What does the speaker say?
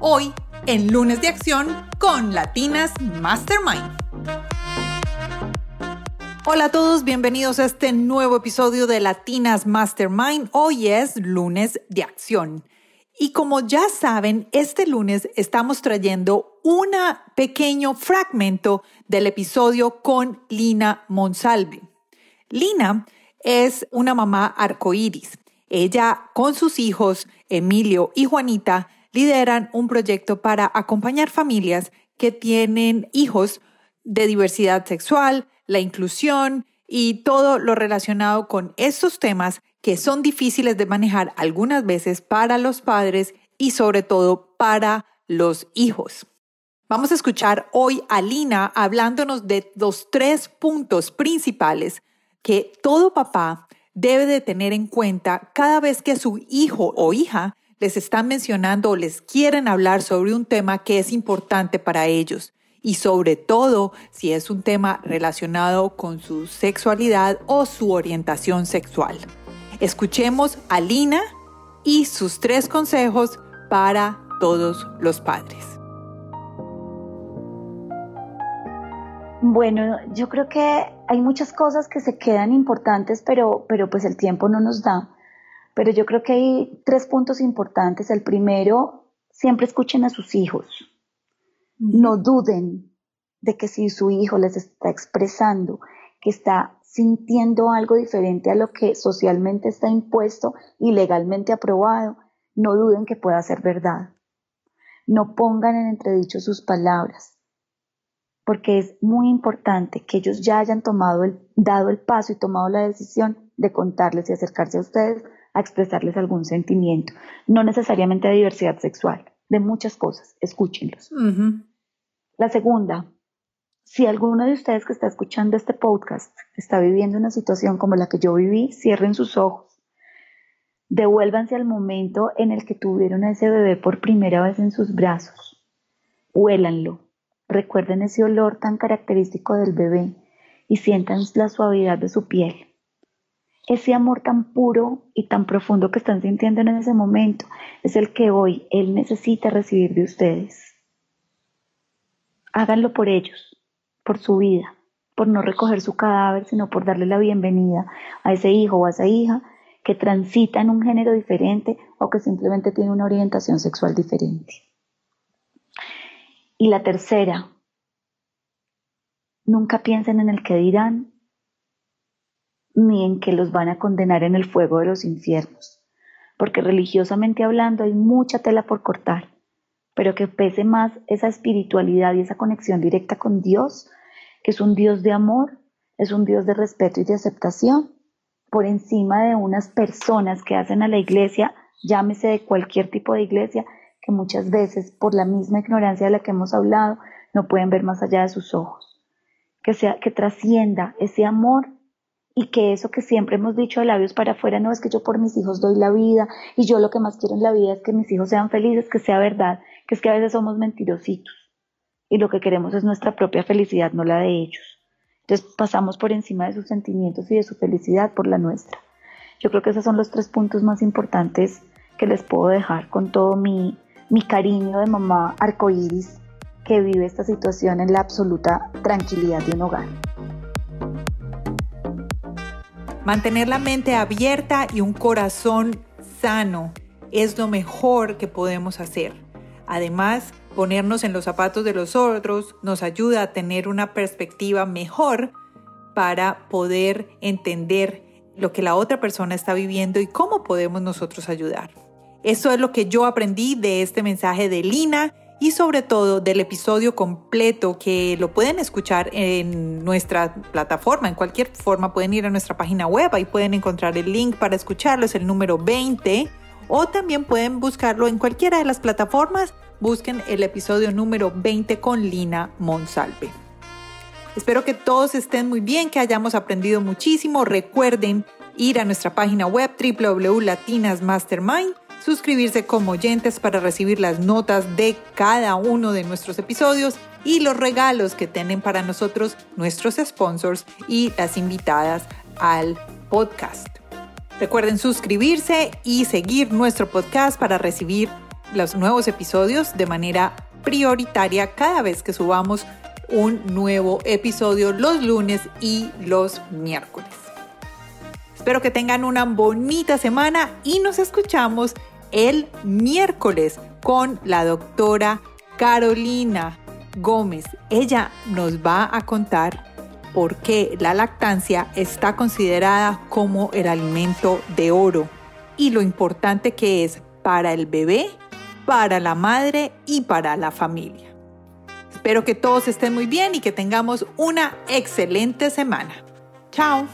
hoy en lunes de acción con Latinas Mastermind. Hola a todos, bienvenidos a este nuevo episodio de Latinas Mastermind. Hoy es lunes de acción. Y como ya saben, este lunes estamos trayendo un pequeño fragmento del episodio con Lina Monsalve. Lina es una mamá arcoíris. Ella con sus hijos, Emilio y Juanita, lideran un proyecto para acompañar familias que tienen hijos de diversidad sexual, la inclusión y todo lo relacionado con estos temas que son difíciles de manejar algunas veces para los padres y sobre todo para los hijos. Vamos a escuchar hoy a Lina hablándonos de los tres puntos principales que todo papá debe de tener en cuenta cada vez que su hijo o hija les están mencionando o les quieren hablar sobre un tema que es importante para ellos y sobre todo si es un tema relacionado con su sexualidad o su orientación sexual. Escuchemos a Lina y sus tres consejos para todos los padres. Bueno, yo creo que hay muchas cosas que se quedan importantes, pero, pero pues el tiempo no nos da. Pero yo creo que hay tres puntos importantes. El primero, siempre escuchen a sus hijos. No duden de que si su hijo les está expresando que está sintiendo algo diferente a lo que socialmente está impuesto y legalmente aprobado, no duden que pueda ser verdad. No pongan en entredicho sus palabras, porque es muy importante que ellos ya hayan tomado el, dado el paso y tomado la decisión de contarles y acercarse a ustedes a expresarles algún sentimiento, no necesariamente de diversidad sexual, de muchas cosas, escúchenlos. La segunda, si alguno de ustedes que está escuchando este podcast está viviendo una situación como la que yo viví, cierren sus ojos. Devuélvanse al momento en el que tuvieron a ese bebé por primera vez en sus brazos. Huélanlo. Recuerden ese olor tan característico del bebé y sientan la suavidad de su piel. Ese amor tan puro y tan profundo que están sintiendo en ese momento es el que hoy Él necesita recibir de ustedes. Háganlo por ellos, por su vida, por no recoger su cadáver, sino por darle la bienvenida a ese hijo o a esa hija que transita en un género diferente o que simplemente tiene una orientación sexual diferente. Y la tercera, nunca piensen en el que dirán ni en que los van a condenar en el fuego de los infiernos, porque religiosamente hablando hay mucha tela por cortar pero que pese más esa espiritualidad y esa conexión directa con Dios, que es un Dios de amor, es un Dios de respeto y de aceptación, por encima de unas personas que hacen a la iglesia, llámese de cualquier tipo de iglesia, que muchas veces por la misma ignorancia de la que hemos hablado, no pueden ver más allá de sus ojos. Que, sea, que trascienda ese amor y que eso que siempre hemos dicho de labios para afuera, no es que yo por mis hijos doy la vida y yo lo que más quiero en la vida es que mis hijos sean felices, que sea verdad, que es que a veces somos mentirositos y lo que queremos es nuestra propia felicidad, no la de ellos. Entonces pasamos por encima de sus sentimientos y de su felicidad por la nuestra. Yo creo que esos son los tres puntos más importantes que les puedo dejar con todo mi, mi cariño de mamá arcoíris que vive esta situación en la absoluta tranquilidad de un hogar. Mantener la mente abierta y un corazón sano es lo mejor que podemos hacer. Además, ponernos en los zapatos de los otros nos ayuda a tener una perspectiva mejor para poder entender lo que la otra persona está viviendo y cómo podemos nosotros ayudar. Eso es lo que yo aprendí de este mensaje de Lina y sobre todo del episodio completo que lo pueden escuchar en nuestra plataforma, en cualquier forma pueden ir a nuestra página web, y pueden encontrar el link para escucharlo, es el número 20, o también pueden buscarlo en cualquiera de las plataformas busquen el episodio número 20 con Lina Monsalve. Espero que todos estén muy bien, que hayamos aprendido muchísimo. Recuerden ir a nuestra página web www.latinasmastermind, suscribirse como oyentes para recibir las notas de cada uno de nuestros episodios y los regalos que tienen para nosotros nuestros sponsors y las invitadas al podcast. Recuerden suscribirse y seguir nuestro podcast para recibir los nuevos episodios de manera prioritaria cada vez que subamos un nuevo episodio los lunes y los miércoles. Espero que tengan una bonita semana y nos escuchamos el miércoles con la doctora Carolina Gómez. Ella nos va a contar por qué la lactancia está considerada como el alimento de oro y lo importante que es para el bebé, para la madre y para la familia. Espero que todos estén muy bien y que tengamos una excelente semana. Chao.